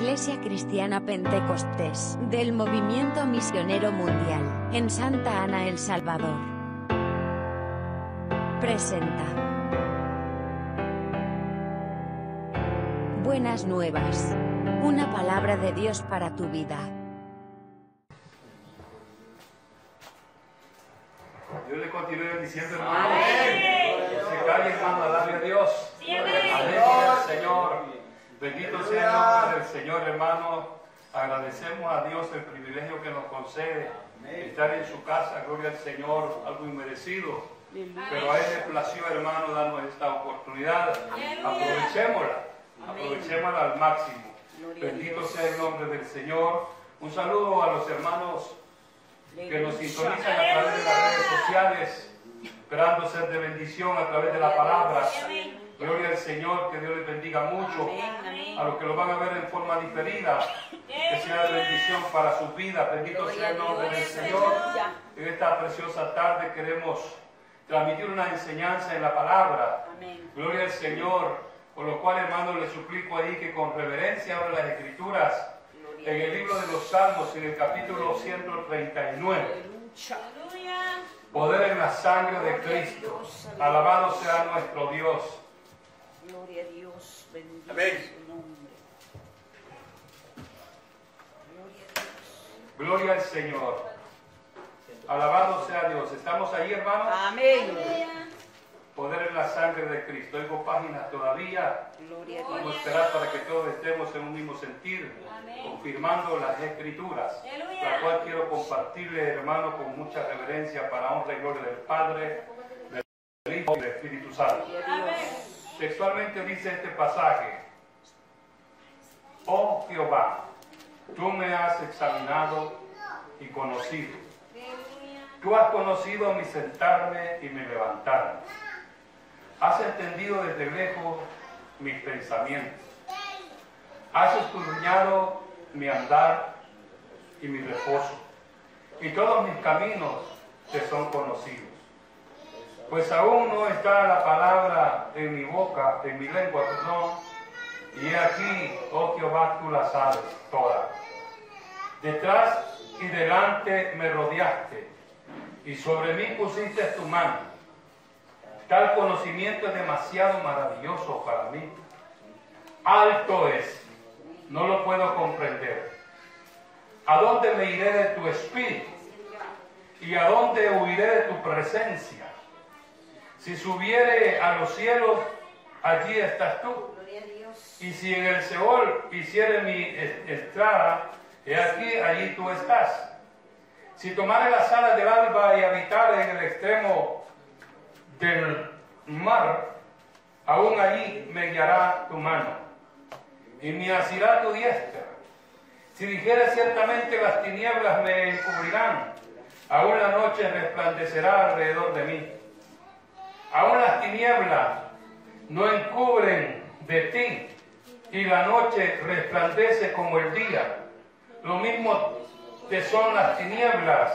Iglesia Cristiana Pentecostés del Movimiento Misionero Mundial en Santa Ana, El Salvador. Presenta. Buenas nuevas. Una palabra de Dios para tu vida. Dios le continúe bendiciendo, hermano. Se calle, hermano, a darle a Dios. Amén, Señor. Bendito sea el nombre del Señor, hermano. Agradecemos a Dios el privilegio que nos concede estar en su casa. Gloria al Señor, algo inmerecido. Pero a Él le plació, hermano, darnos esta oportunidad. Aprovechémosla. Aprovechémosla al máximo. Bendito sea el nombre del Señor. Un saludo a los hermanos que nos sintonizan a través de las redes sociales, esperando ser de bendición a través de la palabra. Gloria al Señor, que Dios les bendiga mucho. A los que lo van a ver en forma diferida, que sea de bendición para sus vidas. Bendito sea el nombre del Señor. En esta preciosa tarde queremos transmitir una enseñanza en la palabra. Gloria al Señor. Por lo cual, hermano, le suplico ahí que con reverencia abra las escrituras en el libro de los Salmos, en el capítulo 139. Poder en la sangre de Cristo. Alabado sea nuestro Dios. Bendito Amén. su nombre. Gloria a Dios. Gloria al Señor. Alabado sea Dios. ¿Estamos ahí, hermanos? Amén. Poder en la sangre de Cristo. Oigo páginas todavía. Gloria a Vamos a Dios. esperar para que todos estemos en un mismo sentir, confirmando las escrituras, la cual quiero compartirle, hermano, con mucha reverencia para honra y gloria del Padre, del Hijo y del Espíritu Santo. Gloria a Dios. Textualmente dice este pasaje, oh Jehová, tú me has examinado y conocido. Tú has conocido mi sentarme y mi levantarme. Has entendido desde lejos mis pensamientos. Has escudriñado mi andar y mi reposo. Y todos mis caminos te son conocidos. Pues aún no está la palabra en mi boca, en mi lengua, perdón. Y he aquí, oh Jehová, tú la sabes toda. Detrás y delante me rodeaste, y sobre mí pusiste tu mano. Tal conocimiento es demasiado maravilloso para mí. Alto es, no lo puedo comprender. ¿A dónde me iré de tu espíritu? ¿Y a dónde huiré de tu presencia? Si subiere a los cielos, allí estás tú. Y si en el Seol hiciere mi es- estrada, he aquí, allí tú estás. Si tomare las alas del alba y habitare en el extremo del mar, aún allí me guiará tu mano y me asirá tu diestra. Si dijere ciertamente las tinieblas me encubrirán, aún la noche resplandecerá alrededor de mí. Aún las tinieblas no encubren de ti y la noche resplandece como el día. Lo mismo te son las tinieblas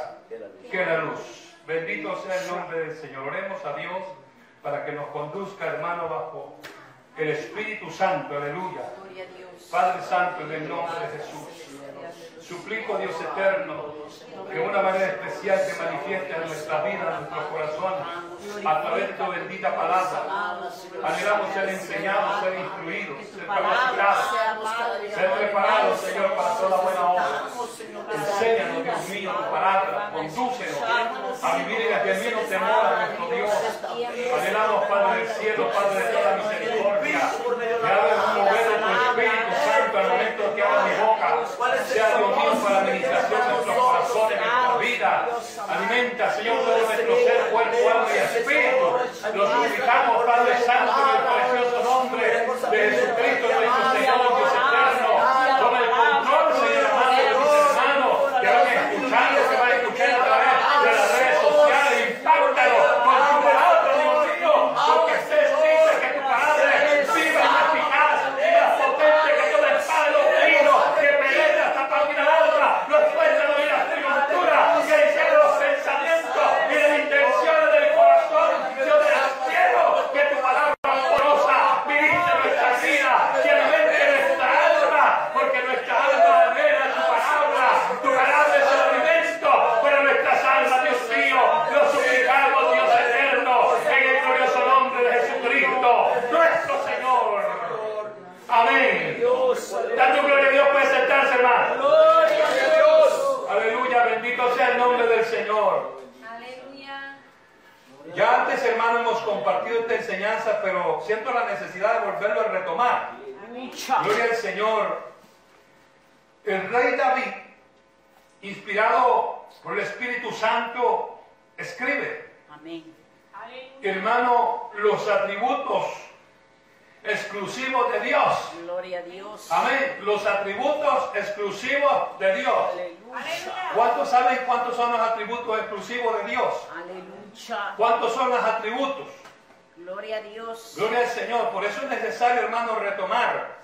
que la luz. Bendito sea el nombre del Señor. Oremos a Dios para que nos conduzca, hermano, bajo el Espíritu Santo. Aleluya. Padre Santo, en el nombre de Jesús. Suplico, Dios eterno, que de una manera especial te manifieste en nuestra vida, en nuestros corazones, a través de tu bendita palabra. Anhelamos ser enseñados, ser instruidos, ser capacitados, ser preparados, Señor, para toda buena obra. Enséñanos, Dios mío, tu palabra, condúcenos a vivir en aquel mismo temor a nuestro Dios. Anhelamos, Padre del cielo, Padre de toda misericordia, que hagas un mover de tu Espíritu Santo al momento que abra mi boca, sea Dios mío para la administración de nuestros corazones, de nuestra vida. Alimenta, Señor, todo nuestro ser, cuerpo, alma y espíritu. Lo suplicamos, Padre Santo, en el precioso nombre de Jesucristo, nuestro Señor, Dios eterno. Toma el control, Señor, amado, de mis hermanos que van escuchando, que van a escuchar a través de las redes sociales. Impáctalo con tu palabra, Dios mío, porque usted dice que tu palabra es viva y eficaz, y más potente que toda espada de los filos, que penetra hasta partir al alma, los fuerza de la triunfura, que dice los pensamientos y las intenciones del corazón. Yo te cielo que tu palabra Dando gloria a Dios puede sentarse, hermano. Gloria a Dios. Aleluya, bendito sea el nombre del Señor. Aleluya. Ya antes, hermano, hemos compartido esta enseñanza, pero siento la necesidad de volverlo a retomar. Lucha. Gloria al Señor. El rey David, inspirado por el Espíritu Santo, escribe, Amén. hermano, los atributos exclusivos de Dios. Gloria a Dios. Amén. Los atributos exclusivos de Dios. Aleluya. ¿Cuántos saben cuántos son los atributos exclusivos de Dios? Aleluya. ¿Cuántos son los atributos? Gloria a Dios. Gloria al Señor. Por eso es necesario, hermano, retomar.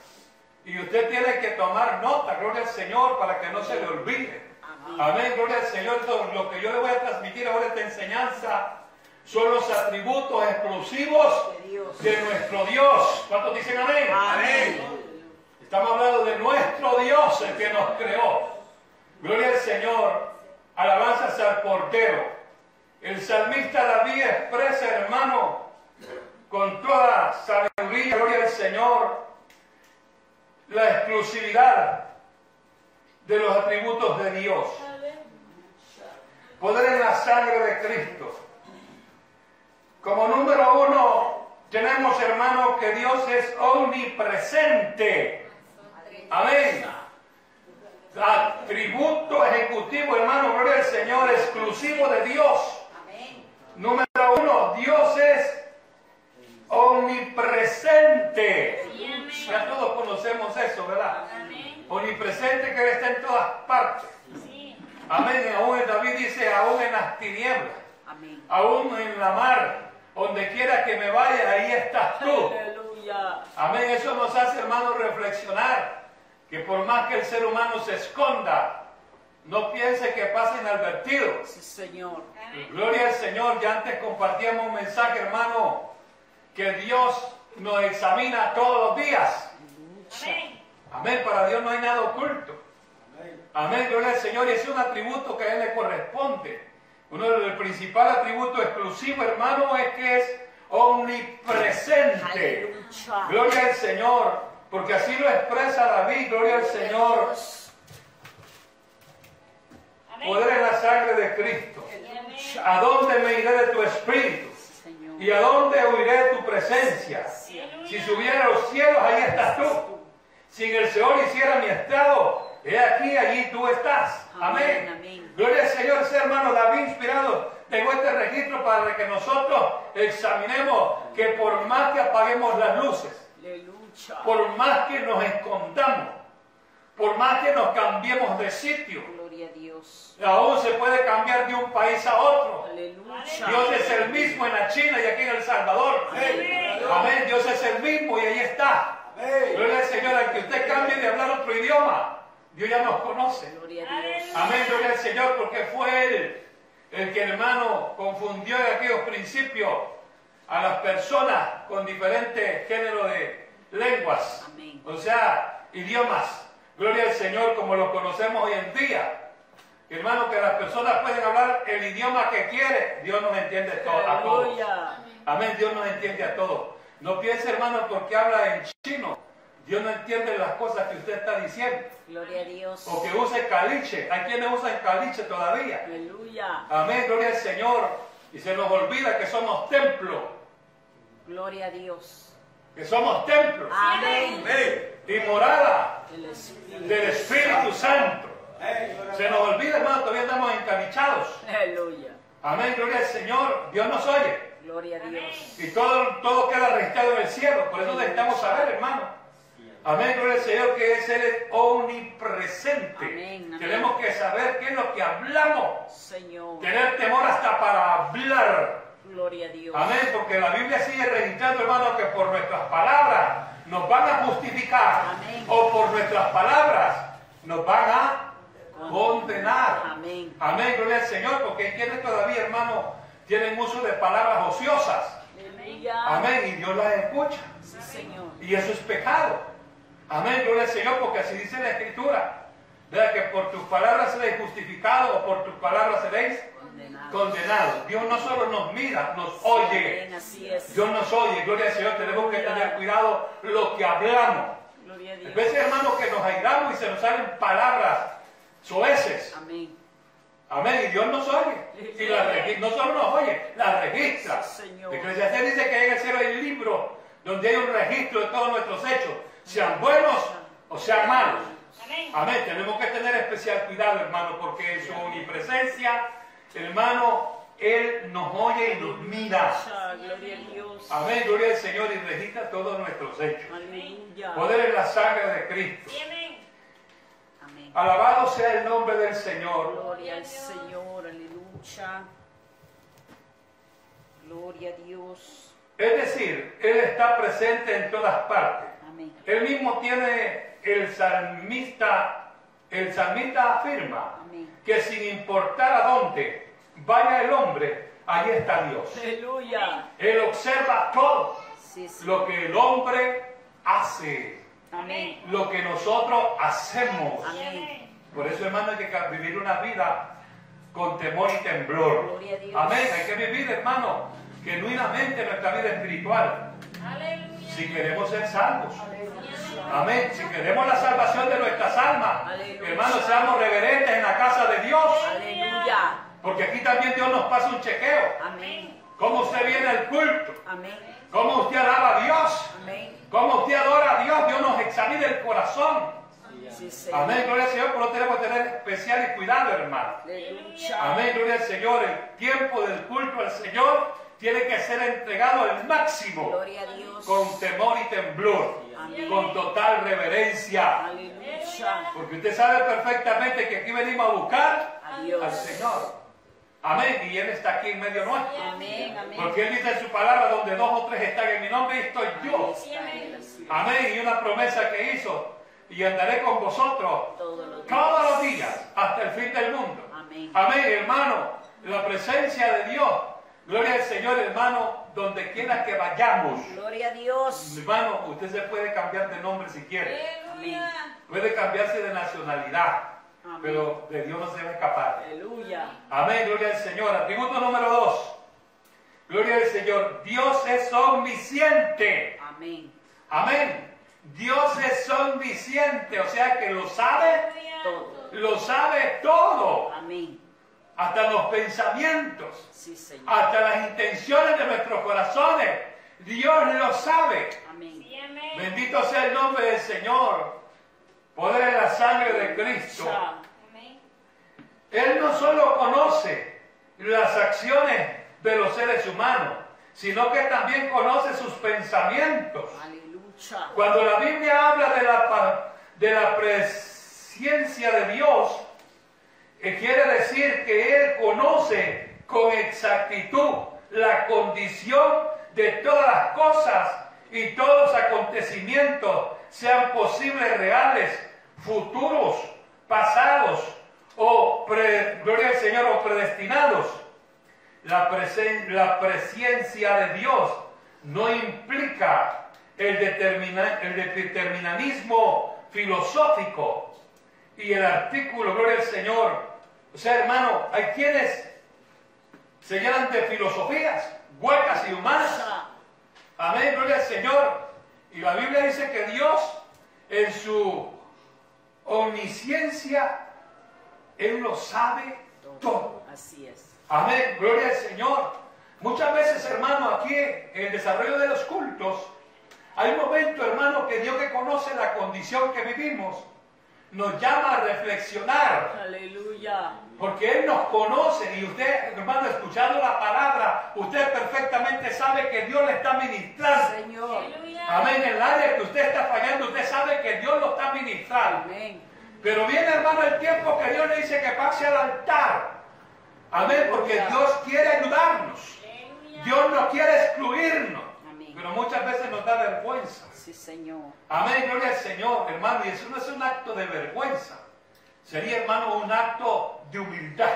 Y usted tiene que tomar nota, gloria al Señor, para que no se le olvide. Amén. Amén, gloria al Señor. Lo que yo le voy a transmitir ahora esta enseñanza son los atributos exclusivos de nuestro Dios. ¿Cuántos dicen amén? Amén. Estamos hablando de nuestro Dios, el que nos creó. Gloria al Señor. Alabanzas al portero. El salmista David expresa, hermano, con toda sabiduría, gloria al Señor, la exclusividad de los atributos de Dios. Poder en la sangre de Cristo. Como número uno, tenemos, hermano, que Dios es omnipresente. Amén. Atributo ejecutivo, hermano, gloria al Señor, exclusivo de Dios. Número uno, Dios es omnipresente. Ya todos conocemos eso, ¿verdad? Omnipresente que está en todas partes. Amén. Aún David dice, aún en las tinieblas, aún en la mar, donde quiera que me vaya, ahí estás tú. Amén. Eso nos hace, hermanos, reflexionar que por más que el ser humano se esconda, no piense que pasa inadvertido. Sí, Señor. Gloria al Señor. Ya antes compartíamos un mensaje, hermano, que Dios nos examina todos los días. Lucha. Amén. Para Dios no hay nada oculto. Amén. Gloria al Señor. Y ese es un atributo que a Él le corresponde. Uno de los principales atributos exclusivos, hermano, es que es omnipresente. Aleluya. Gloria al Señor. Porque así lo expresa David. Gloria al Señor. Cristo. ¿A dónde me iré de tu espíritu? ¿Y a dónde huiré de tu presencia? Si subiera a los cielos, ahí estás tú. Si en el Señor hiciera mi estado, he aquí, allí tú estás. Amén. Gloria al Señor, ese hermano David inspirado. Tengo este registro para que nosotros examinemos que por más que apaguemos las luces, por más que nos escondamos, por más que nos cambiemos de sitio, Dios. aún se puede cambiar de un país a otro. Aleluya. Dios es el mismo en la China y aquí en El Salvador. Amén. Dios es el mismo y ahí está. Gloria al Señor, al que usted cambie de hablar otro idioma, Dios ya nos conoce. Gloria a Dios. Amén, gloria al Señor, porque fue Él el que, hermano, confundió en aquellos principios a las personas con diferentes géneros de lenguas, Amén. o sea, idiomas. Gloria al Señor como lo conocemos hoy en día. Hermano, que las personas pueden hablar el idioma que quiere, Dios nos entiende a todos. Amén, Dios nos entiende a todos. No piense, hermano, porque habla en chino. Dios no entiende las cosas que usted está diciendo. Gloria a Dios. O que use caliche. Hay quienes usan caliche todavía. Aleluya. Amén, gloria al Señor. Y se nos olvida que somos templo. Gloria a Dios. Que somos templo. Amén. Y morada del Espíritu Santo. Se nos olvida, hermano, todavía estamos encalichados. Aleluya. Amén, gloria al Señor. Dios nos oye. Gloria a Dios. Y todo, todo queda registrado en el cielo. Por eso necesitamos saber, hermano. Amén, gloria al Señor, que es Él es omnipresente. Amén, amén. Tenemos que saber qué es lo que hablamos. Señor. Tener temor hasta para hablar. Gloria a Dios. Amén, porque la Biblia sigue registrando, hermano, que por nuestras palabras nos van a justificar. Amén. O por nuestras palabras nos van a condenar. Amén. Amén, gloria al Señor, porque hay quienes todavía, hermano, tienen uso de palabras ociosas. Amén, y Dios las escucha. Sí, Señor. Y eso es pecado. Amén, gloria al Señor, porque así dice la Escritura. Vea que por tus palabras seréis justificados o por tus palabras seréis Condenado. condenados. Dios no solo nos mira, nos oye. Amén. Así es. Dios nos oye, gloria al Señor. Tenemos que tener cuidado lo que hablamos. Gloria a Hay Dios. veces, hermanos, que nos airamos y se nos salen palabras soeces. Amén. Amén. Y Dios nos oye. Y regi- no solo nos oye, las registra. Señor. Eclesiastés dice que en el cielo hay un libro donde hay un registro de todos nuestros hechos, sean buenos o sean malos. Amén. Amén. Tenemos que tener especial cuidado, hermano, porque en su omnipresencia, hermano, Él nos oye y nos mira. Gloria a Dios. Amén. Gloria al Señor y registra todos nuestros hechos. Aleluya. Poder en la sangre de Cristo. Amén. Alabado sea el nombre del Señor. Gloria al Señor. Aleluya. Gloria a Dios. Es decir, Él está presente en todas partes. Amén. Él mismo tiene el salmista, el salmista afirma Amén. que sin importar a dónde vaya el hombre, allí está Dios. Aleluya. Él observa todo Sí, sí. lo que el hombre hace, Amén. lo que nosotros hacemos. Amén. Por eso, hermano, hay que vivir una vida con temor y temblor. Amén. Hay que vivir, hermano, genuinamente nuestra vida espiritual. Aleluya. Si queremos ser salvos. Amén. Si queremos la salvación de nuestras almas, hermanos, seamos reverentes en la casa de Dios. Aleluya. Porque aquí también Dios nos pasa un chequeo. Amén. Cómo usted viene al culto. Amén. Cómo usted alaba a Dios. Amén. Cómo usted adora a Dios. Dios nos examina el corazón. Sí. Amén. Gloria al Señor. Por eso tenemos que tener especial cuidado, hermano. Aleluya. Amén, gloria al Señor. El tiempo del culto al Señor tiene que ser entregado al máximo, Gloria a Dios. con temor y temblor, Amén. con total reverencia. Aleluya. Porque usted sabe perfectamente que aquí venimos a buscar A al. Señor. Amén, y Él está aquí en medio nuestro. Amén. Amén. Porque Él dice en su palabra, donde dos o tres están en mi nombre, estoy yo. Amén, y una promesa que hizo, y andaré con vosotros Todos los días. todos los días hasta el fin del mundo. Amén. Amén, hermano. La presencia de Dios. Gloria al Señor, hermano, donde quiera que vayamos. Gloria a Dios. Hermano, usted se puede cambiar de nombre si quiere. Aleluya. Puede cambiarse de nacionalidad. Amén. Pero de Dios no se va a escapar. Aleluya. Amén, gloria al Señor. Atributo número dos. Gloria al Señor. Dios es omnisciente. Amén. Amén. Dios es omnisciente, o sea que lo sabe, Todo. lo sabe todo. Amén. hasta los pensamientos, Sí, Señor. hasta las intenciones de nuestros corazones. Dios lo sabe. Amén. Sí, amén. Bendito sea el nombre del Señor. Poder en la sangre de Cristo. Él no solo conoce las acciones de los seres humanos, sino que también conoce sus pensamientos. Cuando la Biblia habla de la, de la presencia de Dios, eh, quiere decir que Él conoce con exactitud la condición de todas las cosas y todos los acontecimientos, sean posibles, reales, futuros, pasados o, pre- gloria al Señor, o predestinados. La, presen- la presencia de Dios no implica el, determina- el determinismo filosófico y el artículo, gloria al Señor. O sea, hermano, hay quienes se llenan de filosofías huecas y humanas. Amén, gloria al Señor. Y la Biblia dice que Dios, en su omnisciencia, Él lo sabe todo. Así es. Amén, gloria al Señor. Muchas veces, hermano, aquí en el desarrollo de los cultos, hay momentos, hermano, que Dios que conoce la condición que vivimos, nos llama a reflexionar. Aleluya. Porque Él nos conoce y usted, hermano, escuchando la palabra, usted perfectamente sabe que Dios le está ministrando. Señor. Aleluya. Amén, en el área que usted está fallando, usted sabe que Dios lo está ministrando. Amén. Pero viene, hermano, el tiempo que Dios le dice que pase al altar. Amén, porque Dios quiere ayudarnos. Aleluya. Dios no quiere excluirnos. Pero muchas veces nos da vergüenza. Sí, Señor. Amén, gloria al Señor, hermano. Y eso no es un acto de vergüenza. Sería, hermano, un acto de humildad.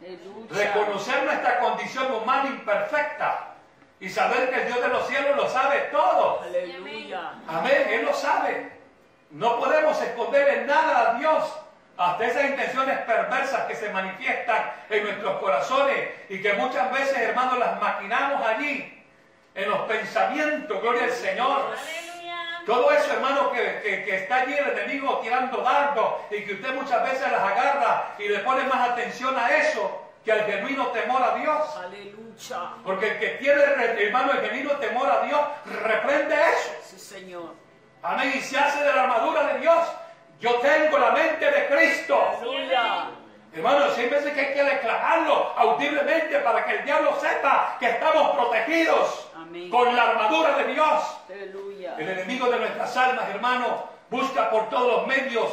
Aleluya. Reconocer nuestra condición humana imperfecta. Y saber que el Dios de los cielos lo sabe todo. Aleluya. Amén, Él lo sabe. No podemos esconderle nada a Dios. Hasta esas intenciones perversas que se manifiestan en nuestros corazones y que muchas veces, hermanos, las maquinamos allí, en los pensamientos, gloria al Señor. Todo eso, hermano, que, que- que está allí el enemigo tirando dardos y que usted muchas veces las agarra y le pone más atención a eso que al genuino temor a Dios. Aleluya. Porque el que tiene, hermano, el genuino temor a Dios, reprende eso. Sí, Señor. Amén. Y se hace de la armadura de Dios. Yo tengo la mente de Cristo. Aleluya. Hermano, siempre veces que hay que declararlo audiblemente para que el diablo sepa que estamos protegidos Amén. con la armadura de Dios. Aleluya. El enemigo de nuestras almas, hermano, busca por todos los medios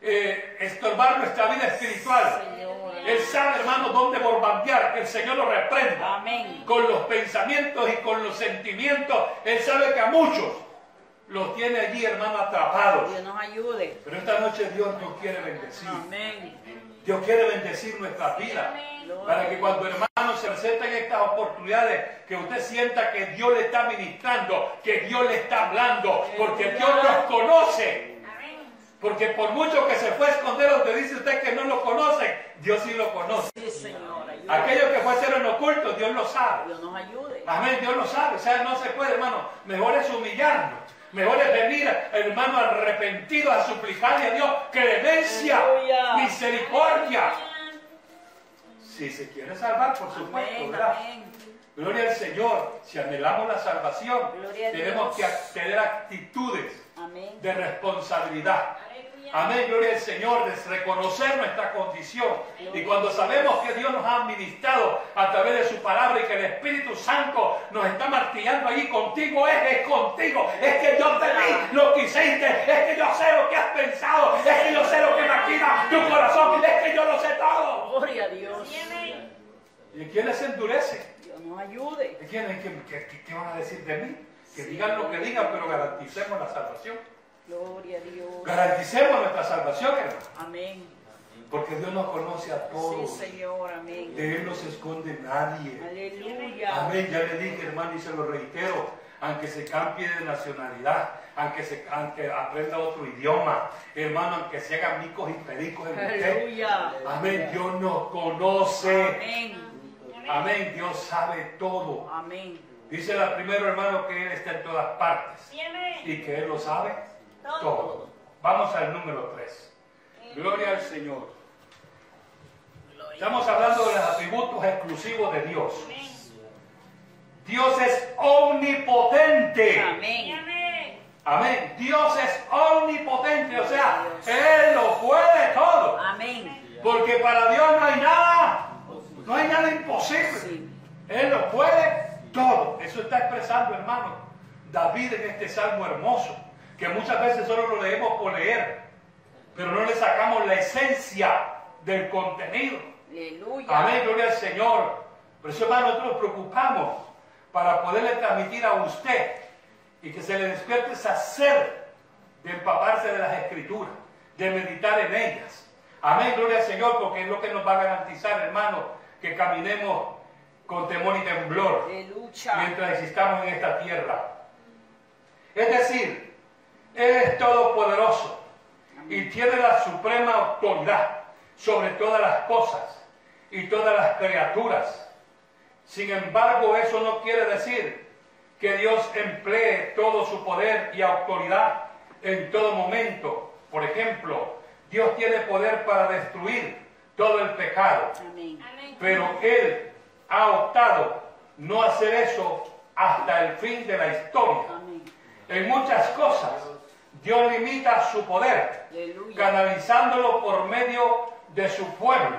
eh, estorbar nuestra vida espiritual. Señor. Él sabe, hermano, dónde bombardear, que el Señor lo reprenda. Amén. Con los pensamientos y con los sentimientos. Él sabe que a muchos los tiene allí, hermano, atrapados. Dios nos ayude. Pero esta noche Dios nos quiere bendecir. Amén. Dios quiere bendecir nuestras vidas. Para que cuando hermanos se presenten estas oportunidades, que usted sienta que Dios le está ministrando, que Dios le está hablando, porque Dios nos conoce. Porque por mucho que se fue a esconder donde dice usted que no lo conoce, Dios sí lo conoce. Sí, Señor. Ayúde. Aquello que fue a hacer en oculto, Dios lo sabe. Dios nos ayude. Amén, Dios lo sabe. O sea, no se puede, hermano. Mejor es humillarnos. Mejor es venir, hermano, arrepentido a suplicarle a Dios clemencia, misericordia. Si se quiere salvar, por supuesto, Amén. ¿verdad? Amén. Gloria al Señor. Si anhelamos la salvación, tenemos que tener actitudes Amén. de responsabilidad. Amén, gloria al Señor, de reconocer nuestra condición. Y cuando sabemos que Dios nos ha administrado a través de su palabra y que el Espíritu Santo nos está martillando allí, contigo es, es contigo, es que yo te vi lo que hiciste, es que yo sé lo que has pensado, es que yo sé lo que maquina tu corazón, es que yo lo sé todo. Gloria a Dios. ¿Y quién les endurece? Dios nos ayude. ¿Y quién, qué, qué- qué- qué van a decir de mí? Que digan lo que digan, pero garanticemos la salvación. Gloria a Dios. Garanticemos nuestra salvación, hermano. Amén. Porque Dios nos conoce a Sí, todos. Señor. Amén. De Él no se esconde nadie. Aleluya. Amén, ya le dije, hermano, y se lo reitero. Aunque se cambie de nacionalidad, aunque, se, aunque aprenda otro idioma, hermano, aunque se hagan micos y pericos en usted. Aleluya. Amén, Dios nos conoce. Amén. Amén, Dios sabe todo. Amén. Dice la primero, hermano, que Él está en todas partes y que Él lo sabe todo. Vamos al número 3. Gloria al Señor. Estamos hablando de los atributos exclusivos de Dios. Dios es omnipotente. Amén. Amén. Dios es omnipotente. O sea, Él lo puede todo. Amén. Porque para Dios no hay nada. No hay nada imposible. Él lo puede todo. Eso está expresando, hermano, David en este salmo hermoso, que muchas veces solo lo leemos por leer, pero no le sacamos la esencia del contenido. Aleluya. Amén, gloria al Señor. Por eso, hermano, nosotros nos preocupamos para poderle transmitir a usted y que se le despierte esa sed de empaparse de las escrituras, de meditar en ellas. Amén, gloria al Señor, porque es lo que nos va a garantizar, hermano, que caminemos con temor y temblor Aleluya. mientras existamos en esta tierra. Es decir, Él es todopoderoso y tiene la suprema autoridad sobre todas las cosas y todas las criaturas. Sin embargo, eso no quiere decir que Dios emplee todo su poder y autoridad en todo momento. Por ejemplo, Dios tiene poder para destruir todo el pecado. Amén. Pero él ha optado no hacer eso hasta el fin de la historia. Amén. En muchas cosas, Dios limita su poder, Aleluya. canalizándolo por medio de su pueblo.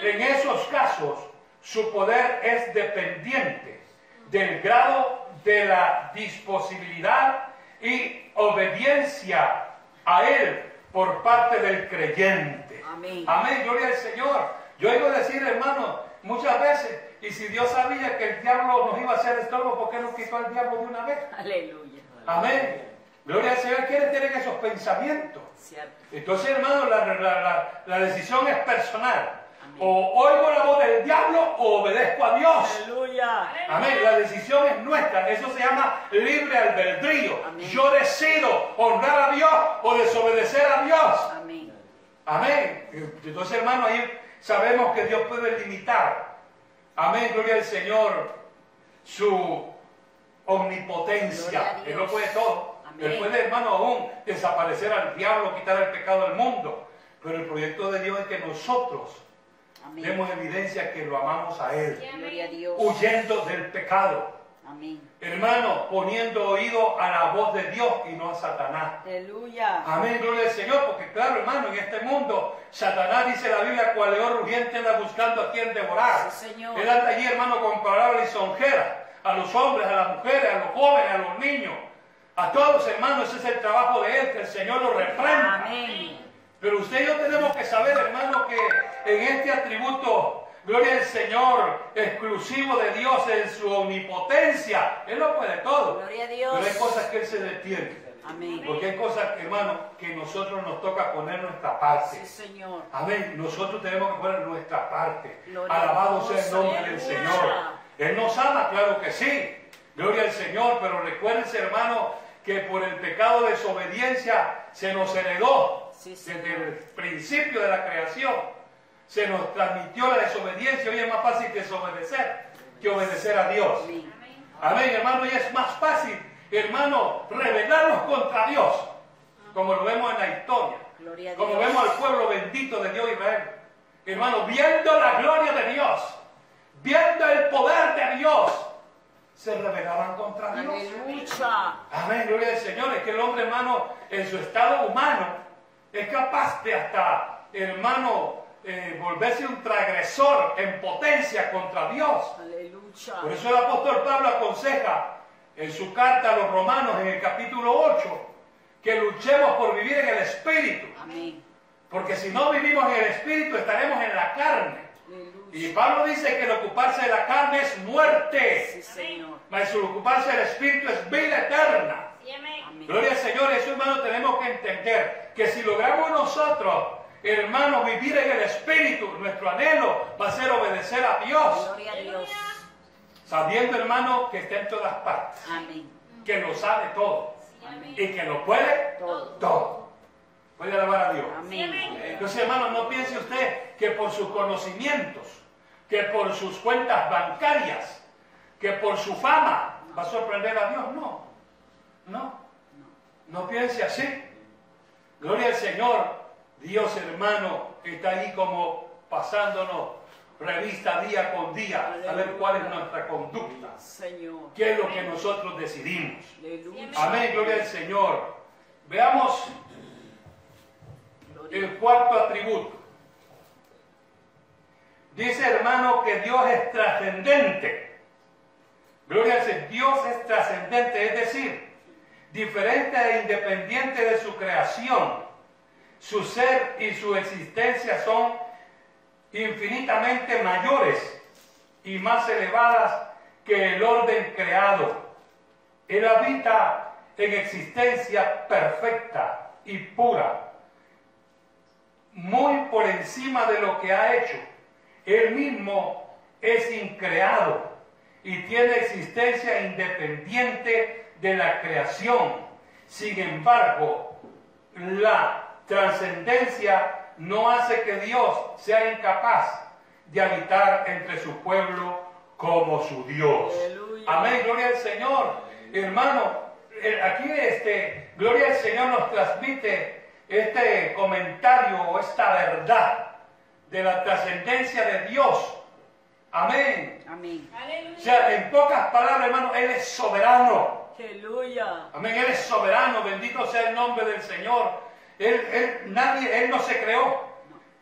En esos casos, su poder es dependiente del grado de la disposibilidad y obediencia a Él por parte del creyente. Amén. Amén, gloria al Señor. Yo oigo decir, hermano, muchas veces, y si Dios sabía que el diablo nos iba a hacer estorbo, ¿por qué no quitó al diablo de una vez? Aleluya. Amén. Gloria al Señor. ¿Quiénes tienen esos pensamientos? Cierto. Entonces, hermano, la, la- la- la decisión es personal. O oigo la voz del diablo o obedezco a Dios. Aleluya. Amén. La decisión es nuestra. Eso se llama libre albedrío. Amén. Yo decido honrar a Dios o desobedecer a Dios. Amén. Amén. Entonces, hermano, ahí sabemos que Dios puede limitar. Amén, gloria al Señor. Su omnipotencia. Él lo puede todo. Él puede, hermano, aún desaparecer al diablo, quitar el pecado del mundo. Pero el proyecto de Dios es que nosotros Amén. demos evidencia que lo amamos a Él, a Dios. huyendo del pecado. Amén. Hermano, poniendo oído a la voz de Dios y no a Satanás. Aleluya. Amén, gloria al Señor, porque claro, hermano, en este mundo, Satanás dice la Biblia, cual león rugiente anda buscando a quien devorar. Sí, Señor. Él anda allí, hermano, con palabras lisonjeras a los hombres, a las mujeres, a los jóvenes, a los niños, a todos, hermanos, ese es el trabajo de Él, que el Señor lo reprenda. Amén. Pero usted y yo tenemos que saber, hermano, que en este atributo, gloria al Señor, exclusivo de Dios en su omnipotencia, Él lo puede todo. Gloria a Dios. Pero hay cosas que Él se detiene. Amén. Porque hay cosas, hermano, que nosotros nos toca poner nuestra parte. Sí, Señor. Amén. Nosotros tenemos que poner nuestra parte. Gloria Alabado sea el nombre del. Señor. Él nos ama, claro que sí. Gloria al Señor. Pero recuérdense, hermano, que por el pecado de desobediencia se nos heredó Sí, desde el principio de la creación. Se nos transmitió la desobediencia. Hoy es más fácil desobedecer que obedecer a Dios. Amén. Hermano, y es más fácil, hermano, rebelarnos contra Dios, como lo vemos en la historia, como vemos al pueblo bendito de Dios Israel. Hermano, viendo la gloria de Dios, viendo el poder de Dios, se rebelaban contra Dios. Aleluya. Amén, gloria al Señor. Es que el hombre, hermano, en su estado humano, es capaz de hasta, hermano, eh, volverse un transgresor en potencia contra Dios. Aleluya. Por eso el apóstol Pablo aconseja en su carta a los romanos en el capítulo 8 que luchemos por vivir en el Espíritu. Amén. Porque si no vivimos en el Espíritu estaremos en la carne. Y. Pablo dice que el ocuparse de la carne es Sí, muerte. Señor. Mas el ocuparse del Espíritu es vida eterna. Amén. Gloria al Señor, eso hermano tenemos que entender que si logramos nosotros, hermano, vivir en el Espíritu, nuestro anhelo va a ser obedecer a Dios, Gloria a Dios. sabiendo hermano que está en todas partes, Amén. que lo sabe todo Amén. y que lo puede Todo. todo. Puede alabar a Dios. Amén. Entonces hermano, no piense usted que por sus conocimientos, que por sus cuentas bancarias, que por su fama va a sorprender a Dios. No, no. No piense así. Gloria al Señor. Dios hermano está ahí como pasándonos revista día con día a ver cuál es nuestra conducta. Señor. ¿Qué es lo que nosotros decidimos? Aleluya. Amén, gloria al Señor. Veamos. El cuarto atributo. Dice hermano que Dios es trascendente. Gloria al Señor. Dios es trascendente, es decir, diferente e independiente de su creación. Su ser y su existencia son infinitamente mayores y más elevadas que el orden creado. Él habita en existencia perfecta y pura, muy por encima de lo que ha hecho. Él mismo es increado y tiene existencia independiente de la creación. Sin embargo, la trascendencia no hace que Dios sea incapaz de habitar entre su pueblo como su Dios. Aleluya. Amén, gloria al Señor. Hermano, eh, aquí este, gloria al Señor nos transmite este comentario o esta verdad de la trascendencia de Dios. Amén. Amén. O sea, en pocas palabras, hermano, Él es soberano. Aleluya. Amén, Él es soberano, bendito sea el nombre del Señor. Él, él, nadie, Él no se creó.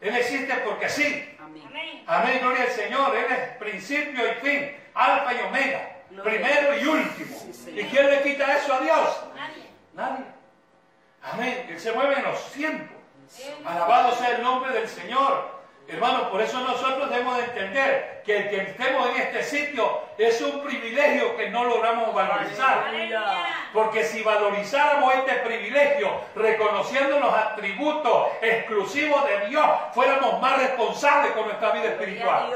Él existe porque sí. Amén. Amén, gloria al Señor. Él es principio y fin, alfa y omega, Gloria. primero y último. Sí. ¿Y quién le quita eso a Dios? Nadie. Nadie. Amén. Él se mueve en los tiempos. Alabado sea el nombre del Señor. Hermano, por eso nosotros debemos de entender que el que estemos en este sitio es un privilegio que no logramos valorizar. Porque si valorizáramos este privilegio, reconociendo los atributos exclusivos de Dios, fuéramos más responsables con nuestra vida espiritual.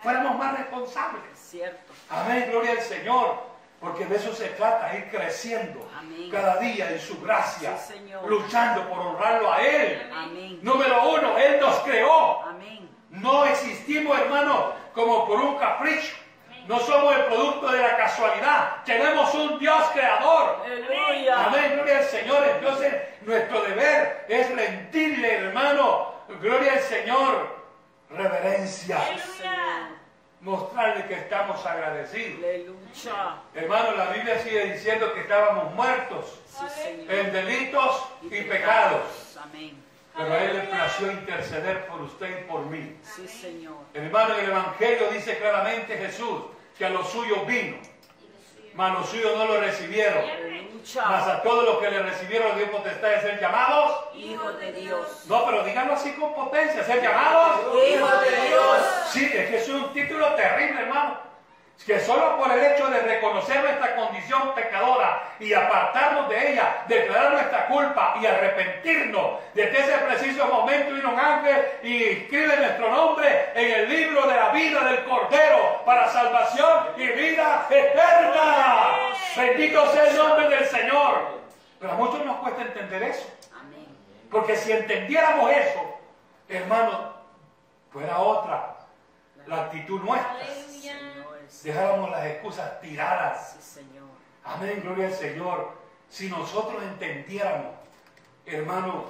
Fuéramos más responsables. Cierto. Amén, gloria al Señor. Porque de eso se trata, ir creciendo Amén. cada día en su gracia, Sí, Señor. luchando por honrarlo a Él. Amén. Número uno, Él nos creó. Amén. No existimos, hermano, como por un capricho. No somos el producto de la casualidad. Tenemos un Dios creador. Aleluya. Amén, Señor. Entonces nuestro deber es rendirle, hermano, gloria al Señor, reverencia, Aleluya. Mostrarle que estamos agradecidos. Aleluya. Hermano, la Biblia sigue diciendo que estábamos muertos Sí, en delitos y pecados. Amén. Pero a Él le plació interceder por usted y por mí. Sí, Señor. Hermano, el Evangelio dice claramente Jesús que a los suyos vino, mas los suyos no lo recibieron. Mas a todos los que le recibieron dio potestad de ser llamados. Hijo de Dios. No, pero díganlo así con potencia, ser llamados. Hijo de Dios. Sí, es que es un título terrible, hermano. Que solo por el hecho de reconocer nuestra condición pecadora y apartarnos de ella, declarar nuestra culpa y arrepentirnos, desde ese preciso momento vino un ángel y escribe nuestro nombre en el libro de la vida del Cordero para salvación y vida eterna. Bendito sea el nombre del Señor. Pero a muchos nos cuesta entender eso. Porque si entendiéramos eso, hermano, fuera otra la actitud nuestra. Dejáramos las excusas tiradas. Sí, Señor. Amén, gloria al Señor. Si nosotros entendiéramos, hermano,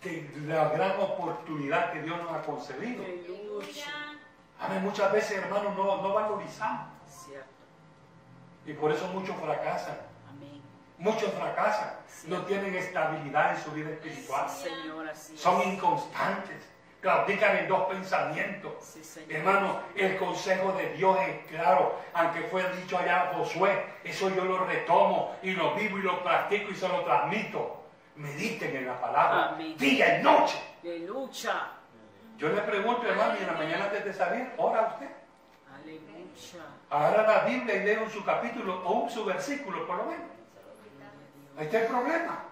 que la gran oportunidad que Dios nos ha concedido. Amén, muchas veces, hermano, no, no valorizamos. Cierto. Y por eso muchos fracasan. Amén. Muchos fracasan. No tienen estabilidad en su vida espiritual. Sí, Son es. inconstantes. Claudican en dos pensamientos. Sí. Hermano, el consejo de Dios es claro, aunque fue dicho allá Josué, eso yo lo retomo y lo vivo y lo practico y se lo transmito. Mediten en la palabra, Amén. día y noche. Aleluya. Yo le pregunto, hermano, y en la mañana antes de salir, ora usted. Aleluya. Agarra la Biblia y lee un su capítulo o un su versículo, por lo menos. Ahí está el problema.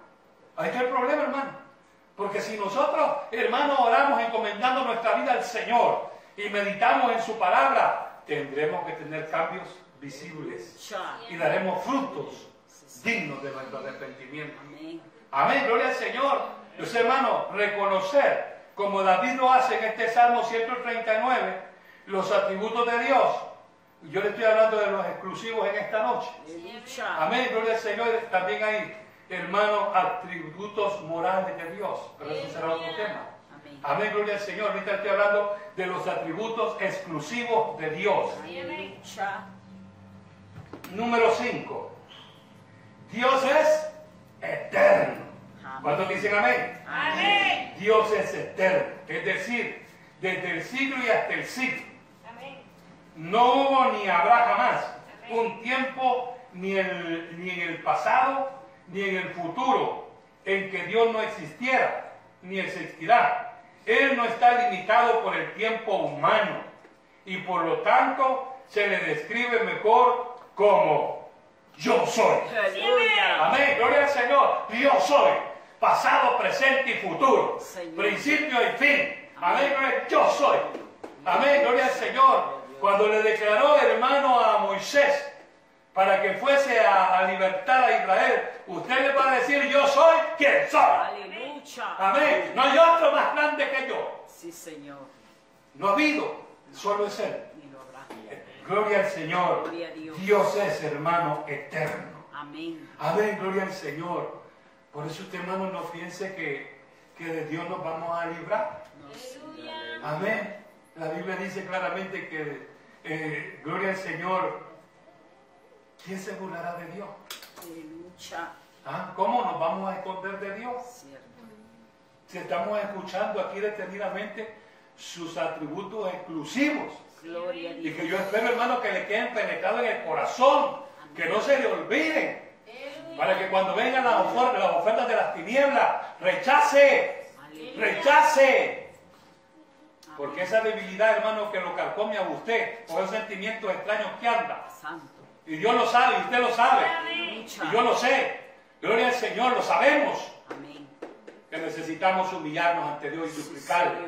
Ahí está el problema, hermano. Porque si nosotros, hermanos, oramos encomendando nuestra vida al Señor y meditamos en su palabra, tendremos que tener cambios visibles y daremos frutos dignos de nuestro arrepentimiento. Amén. Gloria al Señor. Los hermanos, reconocer, como David lo hace en este Salmo 139, los atributos de Dios. Yo le estoy hablando de los exclusivos en esta noche. Amén, gloria al Señor. También hay, hermanos, atributos morales de Dios. Pero eso será otro tema. Amén. Amén, gloria al Señor. Ahorita estoy hablando de los atributos exclusivos de Dios. Número 5. Dios es eterno. ¿Cuántos dicen amén? Amén. Dios es eterno. Es decir, desde el siglo y hasta el siglo. Amén. No hubo ni habrá jamás un tiempo ni, el- ni en el pasado ni en el futuro en que Dios no existiera ni existirá. Él no está limitado por el tiempo humano y por lo tanto se le describe mejor como yo soy. Amén, gloria al Señor. Yo soy, pasado, presente y futuro, Señor. principio y fin. Amén, gloria, yo soy. Amén, gloria al Señor. Cuando le declaró hermano a Moisés para que fuese a, a libertar a Israel, usted le va a decir, yo soy quien soy. Aleluya. Amén. No hay otro más grande que yo. Sí, Señor. No ha habido, solo es Él. Gloria al Señor. Gloria a Dios. Dios es hermano eterno. Amén. Amén, gloria al Señor. Por eso usted, hermano, no piense que, que de Dios nos vamos a librar. Aleluya. Amén. La Biblia dice claramente que, eh, gloria al Señor, ¿quién se burlará de Dios? Aleluya. ¿Ah? ¿Cómo nos vamos a esconder de Dios? Cierto. Si estamos escuchando aquí detenidamente sus atributos exclusivos. Gloria a Y Dios. que yo espero, hermano, que le queden penetrados en el corazón, que no se le olviden. Para que cuando vengan las ofertas, las ofertas de las tinieblas, rechace, Aleluya. rechace. Porque esa debilidad, hermano, que lo carcome a usted, por esos sentimientos extraños que anda. Santo. Y Dios lo sabe, y usted lo sabe. Y yo lo sé. Gloria al Señor, lo sabemos. Que necesitamos humillarnos ante Dios y suplicarle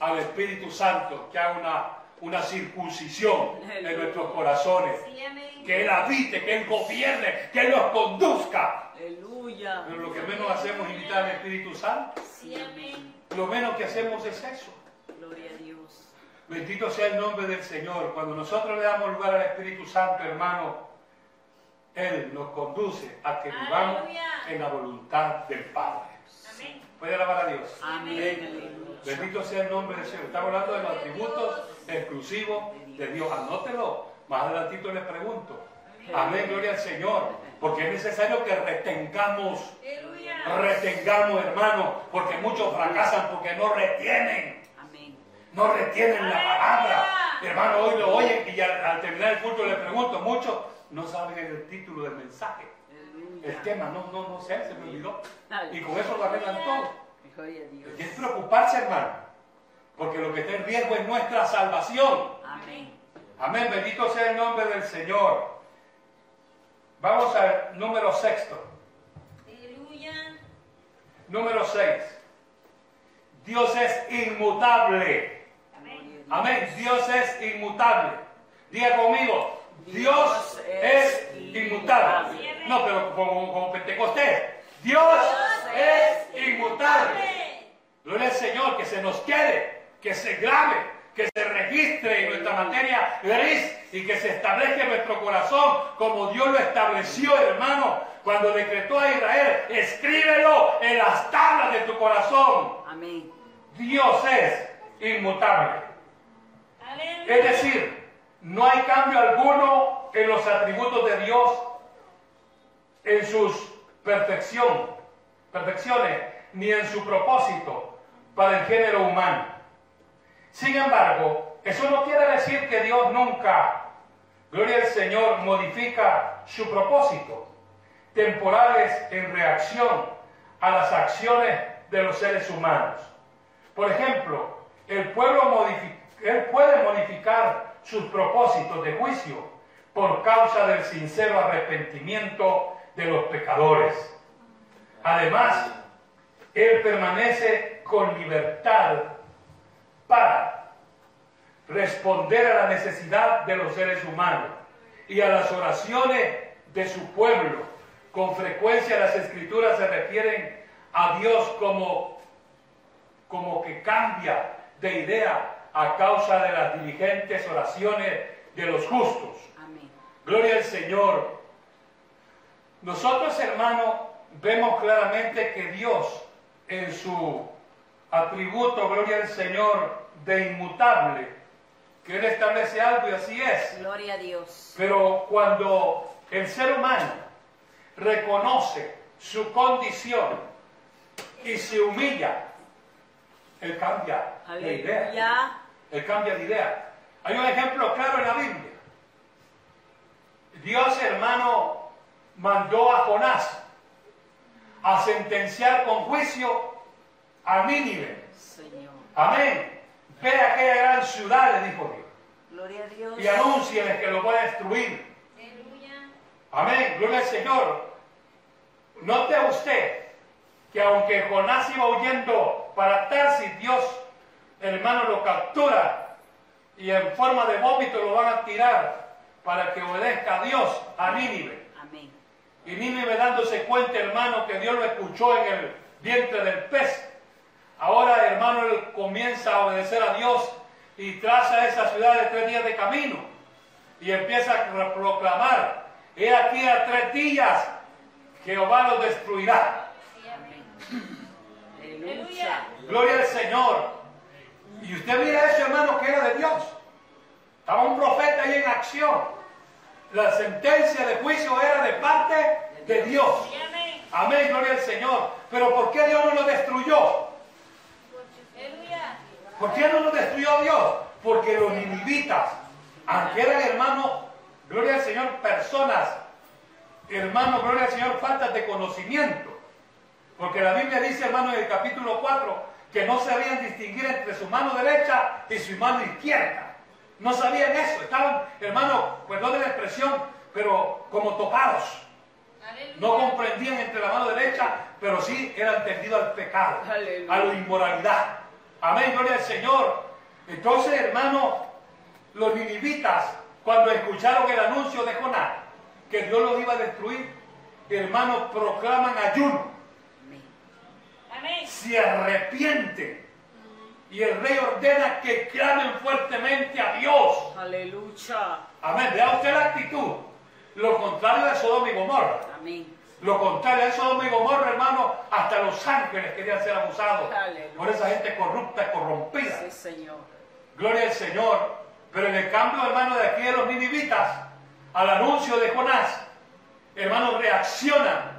al Espíritu Santo que haga una, una circuncisión en nuestros corazones. Que Él habite, que Él gobierne, que Él nos conduzca. Pero lo que menos hacemos es invitar al Espíritu Santo. Lo menos que hacemos es eso. Bendito sea el nombre del Señor. Cuando nosotros le damos lugar al Espíritu Santo, hermano, Él nos conduce a que vivamos en la voluntad del Padre. Amén. Puede alabar a Dios. Amén. Bendito sea el nombre del Señor. Estamos hablando de los atributos exclusivos de Dios. Anótelo. Más adelantito les pregunto. Amén, gloria al Señor. Porque es necesario que retengamos, retengamos, hermano. Porque muchos fracasan porque no retienen. No retienen la palabra. Hermano, hoy lo oyen y al, al terminar el culto le pregunto. Muchos no saben el título del mensaje. El tema, no, no, no sé, se me olvidó. Y con eso lo arreglan todo. Hay que preocuparse, hermano. Porque lo que está en riesgo es nuestra salvación. Amén. Amén. Bendito sea el nombre del Señor. Vamos al número sexto. Aleluya. Número seis. Dios es inmutable. Amén. Dios es inmutable. Diga conmigo. Dios es inmutable. No, pero como, como Pentecostés. Dios es inmutable. Gloria al Señor, que se nos quede, que se grabe, que se registre en nuestra materia gris y que se establezca en nuestro corazón como Dios lo estableció, hermano, cuando decretó a Israel, escríbelo en las tablas de tu corazón. Amén. Dios es inmutable. Es decir, no hay cambio alguno en los atributos de Dios, en sus perfección, perfecciones, ni en su propósito para el género humano. Sin embargo, eso no quiere decir que Dios nunca, gloria al Señor, modifica su propósito, temporales en reacción a las acciones de los seres humanos. Por ejemplo, el pueblo modifi- él puede modificar sus propósitos de juicio por causa del sincero arrepentimiento de los pecadores. Además, él permanece con libertad para responder a la necesidad de los seres humanos y a las oraciones de su pueblo. Con frecuencia las escrituras se refieren a Dios como, como que cambia de idea a causa de las diligentes oraciones de los justos. Amén. Gloria al Señor. Nosotros, hermanos, vemos claramente que Dios, en su atributo, gloria al Señor, de inmutable, que Él establece algo y así es. Gloria a Dios. Pero cuando el ser humano reconoce su condición y se humilla, Él cambia de idea. Él cambia de idea. Hay un ejemplo claro en la Biblia. Dios, hermano, mandó a Jonás a sentenciar con juicio a Nínive. Señor. Amén. Ve a aquella gran ciudad, le dijo Dios, Gloria a Dios. y anúncienles que lo voy a destruir. Aleluya. Amén. Gloria al Señor. Note usted que aunque Jonás iba huyendo para Tarsis, Dios, hermano, lo captura y en forma de vómito lo van a tirar para que obedezca a Dios, a Nínive. Amén. Y Nínive dándose cuenta, hermano, que Dios lo escuchó en el vientre del pez. Ahora, hermano, él comienza a obedecer a Dios y traza esa ciudad de tres días de camino. Y empieza a proclamar, he aquí a tres días, Jehová los destruirá. Sí, amén. Aleluya. Gloria al Señor. Y usted mira eso, hermano, que era de Dios. Estaba un profeta ahí en acción. La sentencia de juicio era de parte de Dios. Amén. Gloria al Señor. Pero ¿por qué Dios no lo destruyó? ¿Por qué no lo destruyó Dios? Porque los ninivitas, aunque eran hermanos, gloria al Señor, personas, hermanos, gloria al Señor, faltas de conocimiento. Porque la Biblia dice, hermano, en el capítulo 4, que no sabían distinguir entre su mano derecha y su mano izquierda. No sabían eso. Estaban, hermano, perdón de la expresión, pero como topados. Aleluya. No comprendían entre la mano derecha, pero sí eran tendidos al pecado, Aleluya. a la inmoralidad. Amén, gloria al Señor. Entonces, hermano, los ninivitas, cuando escucharon el anuncio de Jonás, que Dios los iba a destruir, hermanos, proclaman ayuno. Amén. se arrepienten. Y el rey ordena que clamen fuertemente a Dios. Aleluya. Amén. Vea usted la actitud. lo contrario de Sodoma y Gomorra. Amén. Lo contrario de Sodoma y Gomorra, hermano, hasta los ángeles querían ser abusados Aleluya. por esa gente corrupta y corrompida. Sí, Señor. Gloria al Señor. Pero en el cambio, hermano, de aquí de los ninivitas, al anuncio de Jonás, hermanos, reaccionan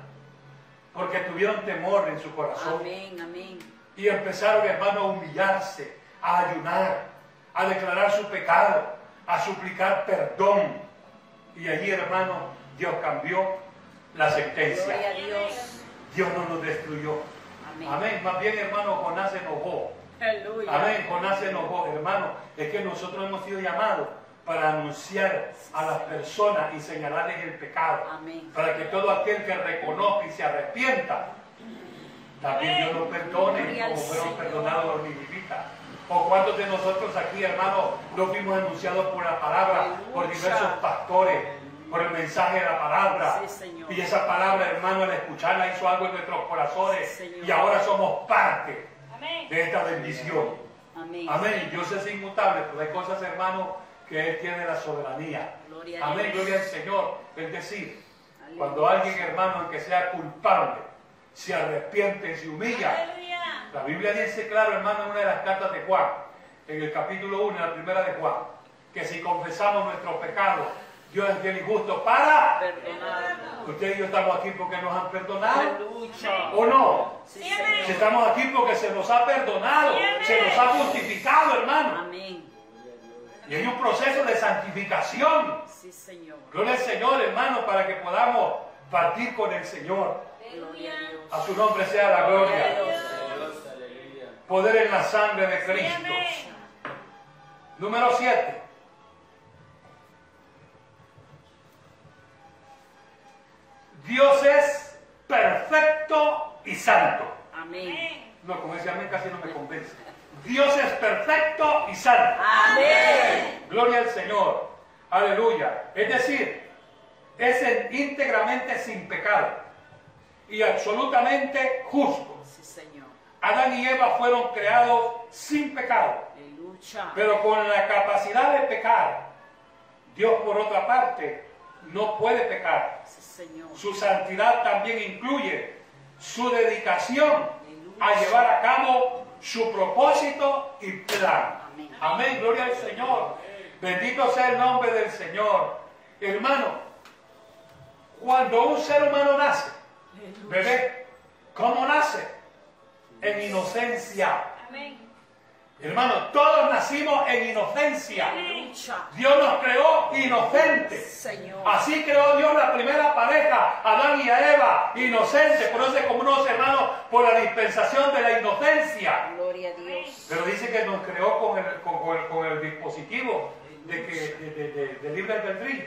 porque tuvieron temor en su corazón. Amén, amén. Y empezaron, hermano, a humillarse, a ayunar, a declarar su pecado, a suplicar perdón. Y allí, hermano, Dios cambió la sentencia. Gloria a Dios. Dios no nos destruyó. Amén. Amén. Más bien, hermano, Jonás se enojó. Aleluya. Amén. Jonás se enojó, hermano. Es que nosotros hemos sido llamados para anunciar a las personas y señalarles el pecado. Amén. Para que todo aquel que reconozca y se arrepienta, también Dios lo perdone como fueron perdonados los ninivitas. O cuántos de nosotros aquí, hermano, no fuimos anunciados por la palabra, por diversos pastores, por el mensaje de la palabra. Y esa palabra, hermano, al escucharla hizo algo en nuestros corazones. Y ahora somos parte de esta bendición. Amén. Amén. Dios es inmutable, pero hay cosas, hermano, que Él tiene la soberanía. Gloria Amén, gloria al Señor. Es decir, Aleluya. cuando alguien, hermano, que sea culpable, se arrepiente, se humilla. Aleluya. La Biblia dice claro, hermano, en una de las cartas de Juan, en el capítulo 1, en la primera de Juan, que si confesamos nuestros pecados, Dios es fiel y justo para... Perdonado. Ustedes y yo estamos aquí porque nos han perdonado. Aleluya. ¿O no? Sí. Si estamos aquí porque se nos ha perdonado, se nos ha justificado, hermano. Amén. Y hay un proceso de santificación. Sí, Señor. Gloria al Señor, hermano, para que podamos partir con el Señor. A. A su nombre sea la Gloria a. Poder en la sangre de Cristo. Número 7. Dios es perfecto y santo. Amén. No, como decía amén casi no me convence. Dios es perfecto y santo. Amén. Gloria al Señor. Aleluya. Es decir, es en- íntegramente sin pecado y absolutamente justo. Sí, Señor. Adán y Eva fueron creados sin pecado, Aleluya. pero con la capacidad de pecar. Dios, por otra parte, no puede pecar. Sí, Señor. Su santidad también incluye su dedicación a llevar a cabo su propósito y plan. Amén. Amén, gloria al Señor. Bendito sea el nombre del Señor. Hermano, cuando un ser humano nace, bebé, ¿cómo nace? En inocencia. Amén. Hermano, todos nacimos en inocencia. Dios nos creó inocentes. Señor. Así creó Dios la primera pareja, Adán y a Eva, inocentes, conoce como unos hermanos por la dispensación de la inocencia. Gloria a Dios. Pero dice que nos creó con el, con, con el, con el dispositivo de, que, de, de- de- de libre albedrío.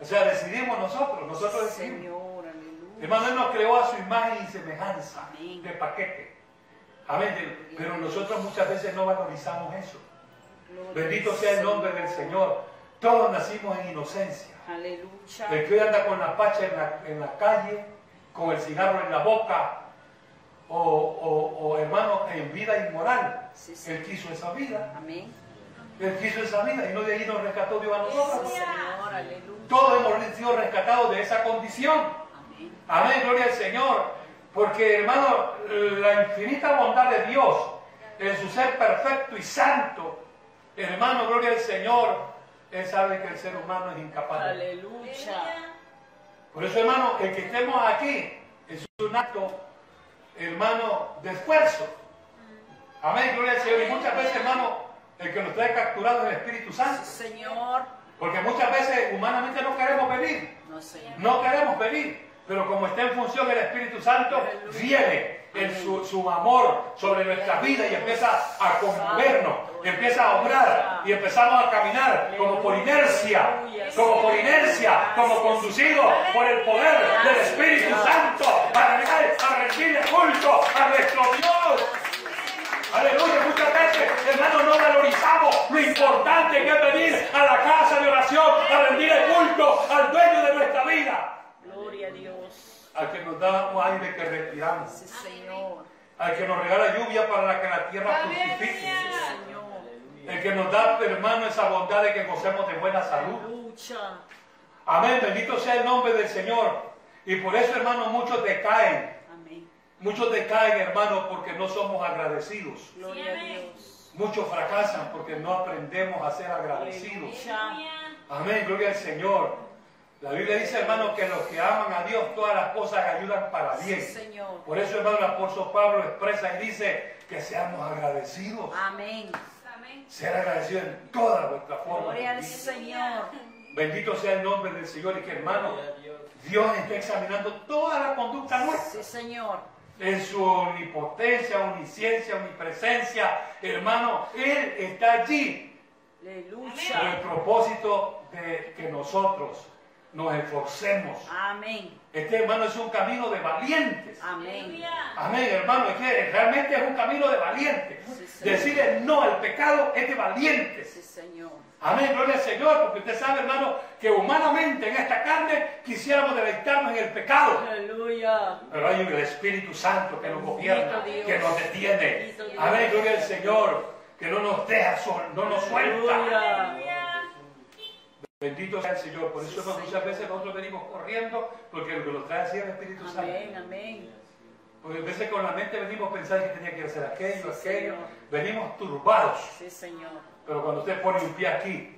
O sea, decidimos nosotros, nosotros decidimos. Señor, aleluya. Hermano, Él nos creó a su imagen y semejanza Amén. de paquete. Amén. Pero nosotros muchas veces no valorizamos eso. Bendito sea el nombre del Señor. Todos nacimos en inocencia. Aleluya. El que hoy anda con la pacha en la, en la calle, con el cigarro en la boca, o, o- o, hermano, en vida inmoral. Sí, sí. Él quiso esa vida. Amén. Él quiso esa vida y no de ahí nos rescató Dios a nosotros. Todos hemos sido rescatados de esa condición. Amén. Amén, gloria al Señor. Porque, hermano, la infinita bondad de Dios en su ser perfecto y santo, hermano, gloria al Señor, Él sabe que el ser humano es incapaz. Aleluya. Por eso, hermano, el que estemos aquí es un acto, hermano, de esfuerzo. Amén, gloria al Señor. Y muchas veces, hermano, el que nos trae capturado es el Espíritu Santo. Señor. Porque muchas veces humanamente no queremos venir. No, Señor. No queremos venir, pero como está en función el Espíritu Santo, viene en su, su amor sobre nuestra vida y empieza a conmovernos, empieza a obrar y empezamos a caminar como por inercia, como por inercia, como conducidos por el poder del Espíritu Santo, a, a rendirle culto a nuestro Dios. Aleluya, muchas veces, hermanos, no valorizamos lo importante que es venir a la casa de oración a rendir el culto al dueño de nuestra vida. Al que nos da un aire que respiramos, Sí, Señor. al que nos regala lluvia para la que la tierra fructifique, el que nos da, hermano, esa bondad de que gocemos de buena salud. Amén, bendito sea el nombre del Señor. Y por eso, hermano, muchos decaen. Amén. Muchos decaen, hermano, porque no somos agradecidos. Gloria a Dios. Muchos fracasan porque no aprendemos a ser agradecidos. Amén, gloria al Señor. La Biblia dice, hermano, que los que aman a Dios, todas las cosas ayudan para bien. Sí, Señor. Por eso, hermano, el apóstol Pablo expresa y dice que seamos agradecidos. Amén. Ser agradecidos en toda vuestra forma. Gloria al. Señor. Bendito sea el nombre del Señor y que, hermano, Dios está examinando toda la conducta nuestra. Sí, Señor. En su omnipotencia, omnisciencia, omnipresencia, hermano, Él está allí con el Aleluya. propósito de que nosotros nos esforcemos. Amén. Este hermano es un camino de valientes. Amén. Amén, hermano, es que realmente es un camino de valientes. Sí. Decirle no al pecado es de valientes. Sí, Señor. Amén, gloria al Señor, porque usted sabe, hermano, que humanamente en esta carne quisiéramos deleitarnos en el pecado. Aleluya. Pero hay el Espíritu Santo que nos gobierna, que nos detiene. Amén, gloria al Señor, que no nos deja sol, no nos suelta. Aleluya. Bendito sea el Señor. Por eso Sí, muchas veces nosotros venimos corriendo, porque lo que nos trae así es el Espíritu Santo. Amén. Amén. Porque a veces con la mente venimos a pensar que tenía que hacer aquello, Sí, aquello. Señor. Venimos turbados. Sí, Señor. Pero cuando usted pone un pie aquí,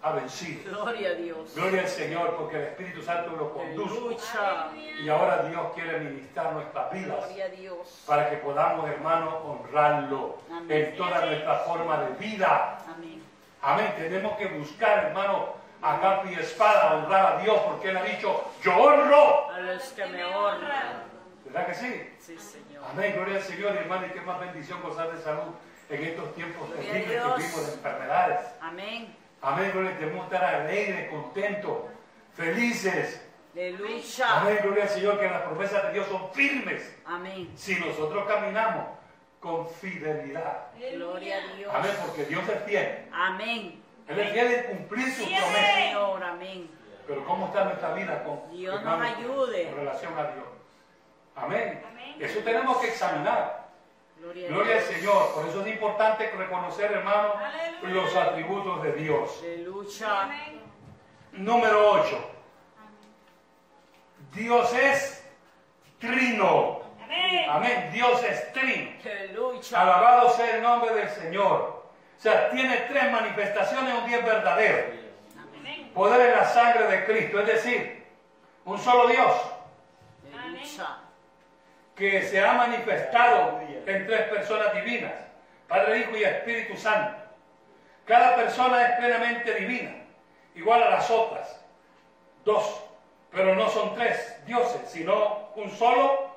ha vencido. Gloria a Dios. Gloria al Señor, porque el Espíritu Santo lo conduce. Aleluya. Y ahora Dios quiere ministrar nuestras vidas Gloria a Dios. para que podamos, hermano, honrarlo Amén. en toda nuestra forma de vida. Amén. Amén. Tenemos que buscar, hermano, a capa y espada honrar a Dios, porque Él ha dicho, yo honro. A los que me honran. ¿Verdad que sí? Sí, Señor. Amén. Gloria al Señor, hermano, y qué más bendición gozar de salud en estos tiempos terribles que vivimos de enfermedades. Amén. Amén. Gloria, debemos estar alegres, contentos, felices. Aleluya. Amén. Gloria al Señor, que las promesas de Dios son firmes. Amén. si nosotros caminamos con fidelidad. Gloria a Dios. Amén, porque Dios es fiel. Amén. Él es fiel en cumplir sus Fiel. promesas. Señor, amén. Pero ¿cómo está nuestra vida con, Dios hermano, nos ayude. en relación a Dios? Amén. Amén. Eso tenemos que examinar. Gloria al. Señor. Por eso es importante reconocer, hermano, Aleluya. los atributos de Dios. Aleluya. Amén. Número 8. Dios es trino. Amén. Amén. Dios es trino. Aleluya. Alabado sea el nombre del Señor. O sea, tiene tres manifestaciones, un Dios verdadero. Amén. Poder en la sangre de Cristo, es decir, un solo Dios que se ha manifestado en tres personas divinas, Padre, Hijo y Espíritu Santo. Cada persona es plenamente divina, igual a las otras, dos, pero no son tres dioses, sino un solo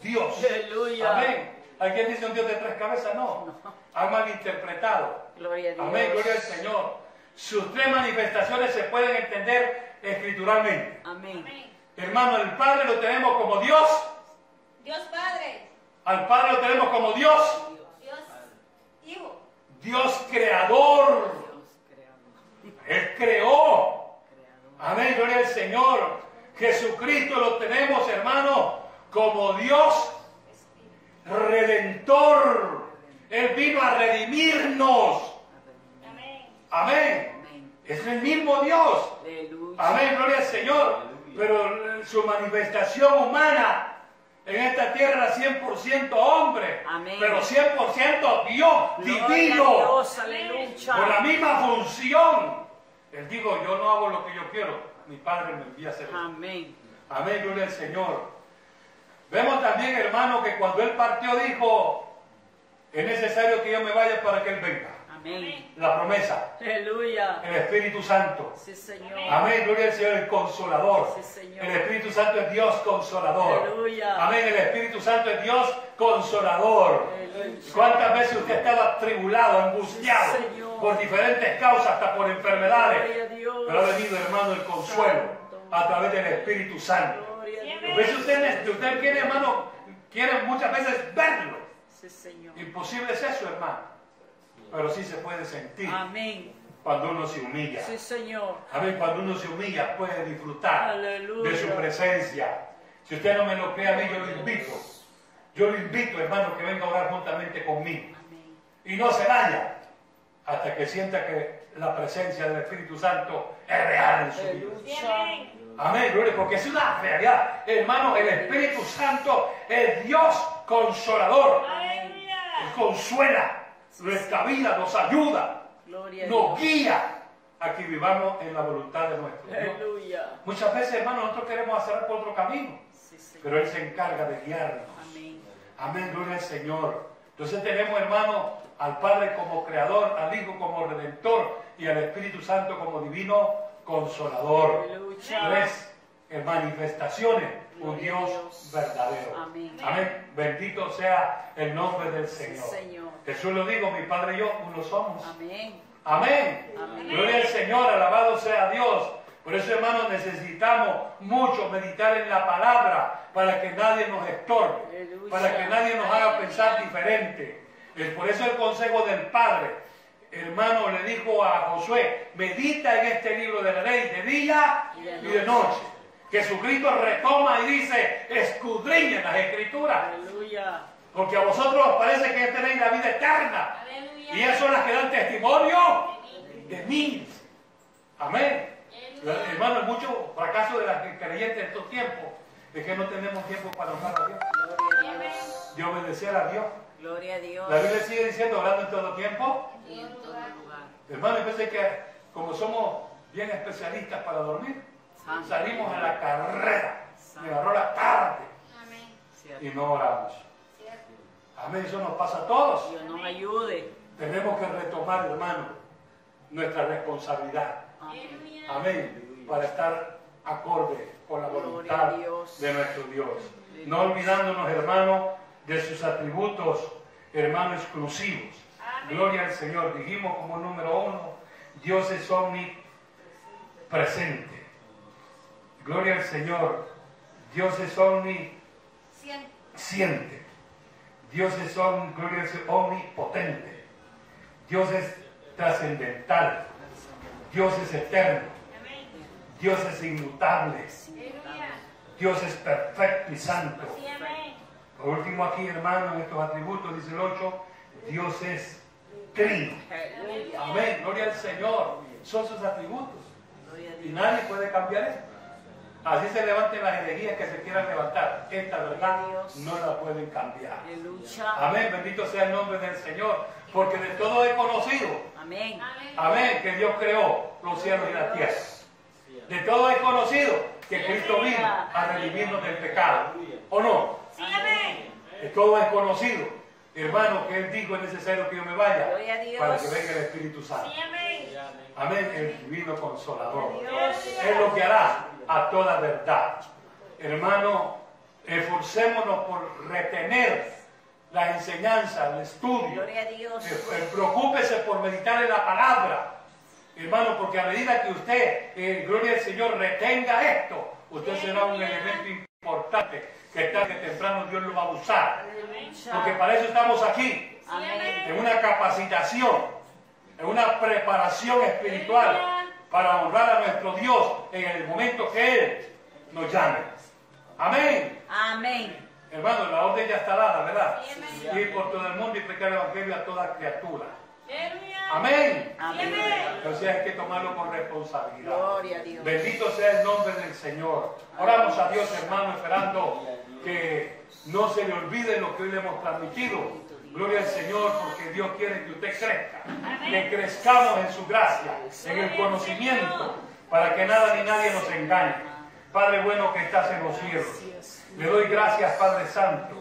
Dios. Aleluya. Amén. ¿Alguien dice un Dios de tres cabezas? No. Han malinterpretado. Gloria a Dios. Amén, gloria al Señor. Sus tres manifestaciones se pueden entender escrituralmente. Amén. Amén. Hermano, el Padre lo tenemos como Dios, Dios Padre. al Padre lo tenemos como Dios, Dios Hijo. Dios creador. Dios creador. Él creó. Creador. Amén, gloria al Señor. Jesucristo lo tenemos, hermano, como Dios redentor. Él vino a redimirnos. Amén. Es el mismo Dios. Amén, gloria al Señor. Pero su manifestación humana en esta tierra era 100% hombre, Amén. pero 100% Dios Gloria divino, Dios. Con la misma función. Él dijo, yo no hago lo que yo quiero, mi Padre me envía a hacer. Amén. Amén, gloria al Señor. Vemos también, hermano, que cuando Él partió dijo, es necesario que yo me vaya para que Él venga. Amén. La promesa, Aleluya. el Espíritu Santo. Sí, Señor. Amén, gloria al Señor, el consolador. Sí, Señor. El Espíritu Santo es Dios consolador. Aleluya. Amén, el Espíritu Santo es Dios consolador. Aleluya. ¿Cuántas veces usted estaba tribulado, angustiado Sí, por diferentes causas, hasta por enfermedades? Gloria a Dios. Pero ha venido, hermano, el consuelo a través del Espíritu Santo. Veces usted, usted quiere, hermano, quiere muchas veces verlo. Sí, Señor. Imposible es eso, hermano. Pero sí se puede sentir Amén. cuando uno se humilla. Sí, Señor. Amén, cuando uno se humilla puede disfrutar Aleluya. de su presencia. Si usted no me lo cree a mí, yo lo invito. Yo lo invito, hermano, que venga a orar juntamente conmigo. Amén. Y no se vaya hasta que sienta que la presencia del Espíritu Santo es real en su vida. Amén. Amén, gloria, porque es una realidad. Hermano, el Espíritu Santo es Dios consolador. Aleluya. Consuela nuestra vida, nos ayuda, Gloria nos guía a que vivamos en la voluntad de nuestro Dios. Muchas veces, hermano, nosotros queremos hacer por otro camino, Sí, pero Él se encarga de guiarnos. Amén. Amén, gloria al Señor. Entonces tenemos, hermano, al Padre como creador, al Hijo como redentor y al Espíritu Santo como divino consolador. Tres eh, manifestaciones, un Dios verdadero. Amén. Amén. Bendito sea el nombre del Señor. Señor. Jesús lo digo, mi Padre y yo uno somos. Amén. Amén. Amén. Gloria al Señor, alabado sea Dios. Por eso, hermanos, necesitamos mucho meditar en la palabra para que nadie nos estorbe, Aleluya. para que nadie nos haga pensar diferente. Es por eso el consejo del Padre, hermano, le dijo a Josué, medita en este libro de la ley de día Y de y de noche. Jesucristo retoma y dice, escudriñen las escrituras, Aleluya. porque a vosotros os parece que tenéis la vida eterna. Aleluya. Y ellas son las que dan testimonio de mí. Amén. Hermano, hay mucho fracaso de las creyentes en estos tiempos, de que no tenemos tiempo para honrar a Dios, Gloria a Dios. de obedecer a Dios. Gloria a Dios. La Biblia sigue diciendo, hablando en todo tiempo. Y en todo lugar. Hermano, que como somos bien especialistas para dormir, Santo. salimos a la carrera, me agarró la tarde Amén. Y no oramos. Cierto. Amén, eso nos pasa a todos. Dios nos ayude. Tenemos que retomar, hermano, nuestra responsabilidad. Amén. Amén. Para estar acorde con la voluntad de nuestro Dios. No olvidándonos, hermano, de sus atributos, hermano, exclusivos. Amén. Gloria al Señor. Dijimos como número uno, Dios es omnipresente. Gloria al Señor. Dios es omnisciente. Siente. Dios es om- gloria al Señor, omnipotente. Dios es trascendental. Dios es eterno. Dios es inmutable. Dios es perfecto y santo. Por último aquí, hermano, en estos atributos, dice el 8, Dios es trino. Amén, gloria al Señor. Son sus atributos. Y nadie puede cambiar eso. Así se levanten las herejías que se quieran levantar. Esta verdad no la pueden cambiar. Amén, bendito sea el nombre del Señor. Porque de todo he conocido. Amén. Amén. Amén, que Dios creó los cielos y la tierra. De todo he conocido que Cristo vino a redimirnos del pecado. ¿O no? Sí, amén. De todo he conocido, hermano, que Él dijo es necesario que yo me vaya para que venga el Espíritu Santo. Sí, amén. Amén, el divino consolador. Es lo que hará a toda verdad. Hermano, esforcémonos por retener la enseñanza, el estudio. Gloria a Dios. Eh, eh, Preocúpese por meditar en la palabra, hermano, porque a medida que usted, eh, gloria al Señor, retenga esto, usted será un elemento importante que tarde que temprano Dios lo va a usar. Porque para eso estamos aquí, en una capacitación, en una preparación espiritual para honrar a nuestro Dios en el momento que Él nos llame. Amén. Amén. Hermano, la orden ya está dada, ¿verdad? Ir por todo el mundo y predicar el Evangelio a toda criatura. Amén. Amén. Entonces hay que tomarlo con responsabilidad. Gloria a Dios. Bendito sea el nombre del Señor. Oramos a Dios, hermano, esperando que no se le olvide lo que hoy le hemos transmitido. Gloria al Señor, porque Dios quiere que usted crezca. Que crezcamos en su gracia, en el conocimiento, para que nada ni nadie nos engañe. Padre bueno que estás en los cielos. Le doy gracias, Padre Santo,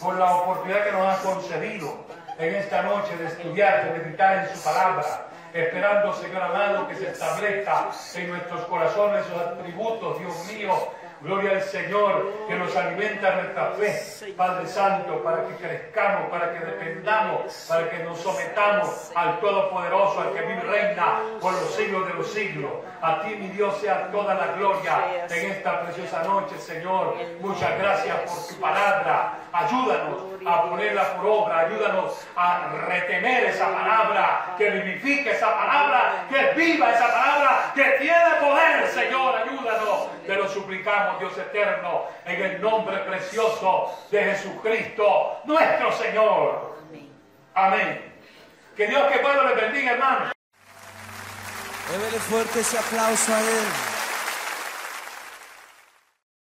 por la oportunidad que nos has concedido en esta noche de estudiar, de meditar en su palabra, esperando, Señor amado, que se establezca en nuestros corazones esos atributos, Dios mío. Gloria al Señor, que nos alimenta nuestra fe, Padre Santo, para que crezcamos, para que dependamos, para que nos sometamos al Todopoderoso, al que vive reina por los siglos de los siglos. A ti, mi Dios, sea toda la gloria en esta preciosa noche, Señor. Muchas gracias por tu palabra. Ayúdanos a ponerla por obra, ayúdanos a retener esa palabra, que vivifique esa palabra, que viva esa palabra, que tiene poder, Señor. Ayúdanos. Te lo suplicamos, Dios eterno, en el nombre precioso de Jesucristo, nuestro Señor. Amén. Que Dios que pueda les bendiga, hermano. Débele fuerte ese aplauso a Él.